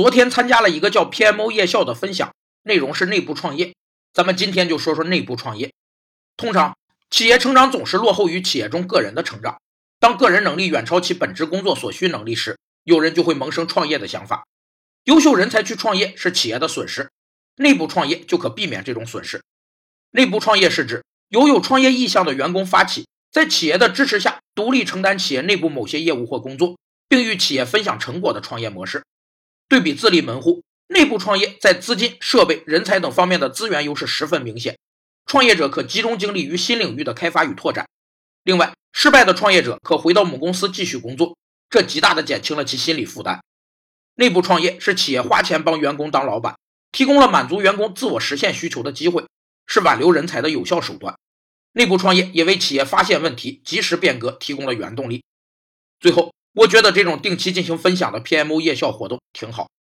昨天参加了一个叫 PMO 夜校的分享，内容是内部创业。咱们今天就说说内部创业。通常，企业成长总是落后于企业中个人的成长。当个人能力远超其本职工作所需能力时，有人就会萌生创业的想法。优秀人才去创业是企业的损失，内部创业就可避免这种损失。内部创业是指由有创业意向的员工发起，在企业的支持下，独立承担企业内部某些业务或工作，并与企业分享成果的创业模式。对比自立门户。内部创业在资金、设备、人才等方面的资源优势十分明显，创业者可集中精力于新领域的开发与拓展。另外，失败的创业者可回到母公司继续工作，这极大的减轻了其心理负担。内部创业是企业花钱帮员工当老板，提供了满足员工自我实现需求的机会，是挽留人才的有效手段。内部创业也为企业发现问题、及时变革提供了原动力。最后，我觉得这种定期进行分享的 PMO 夜校活动挺好。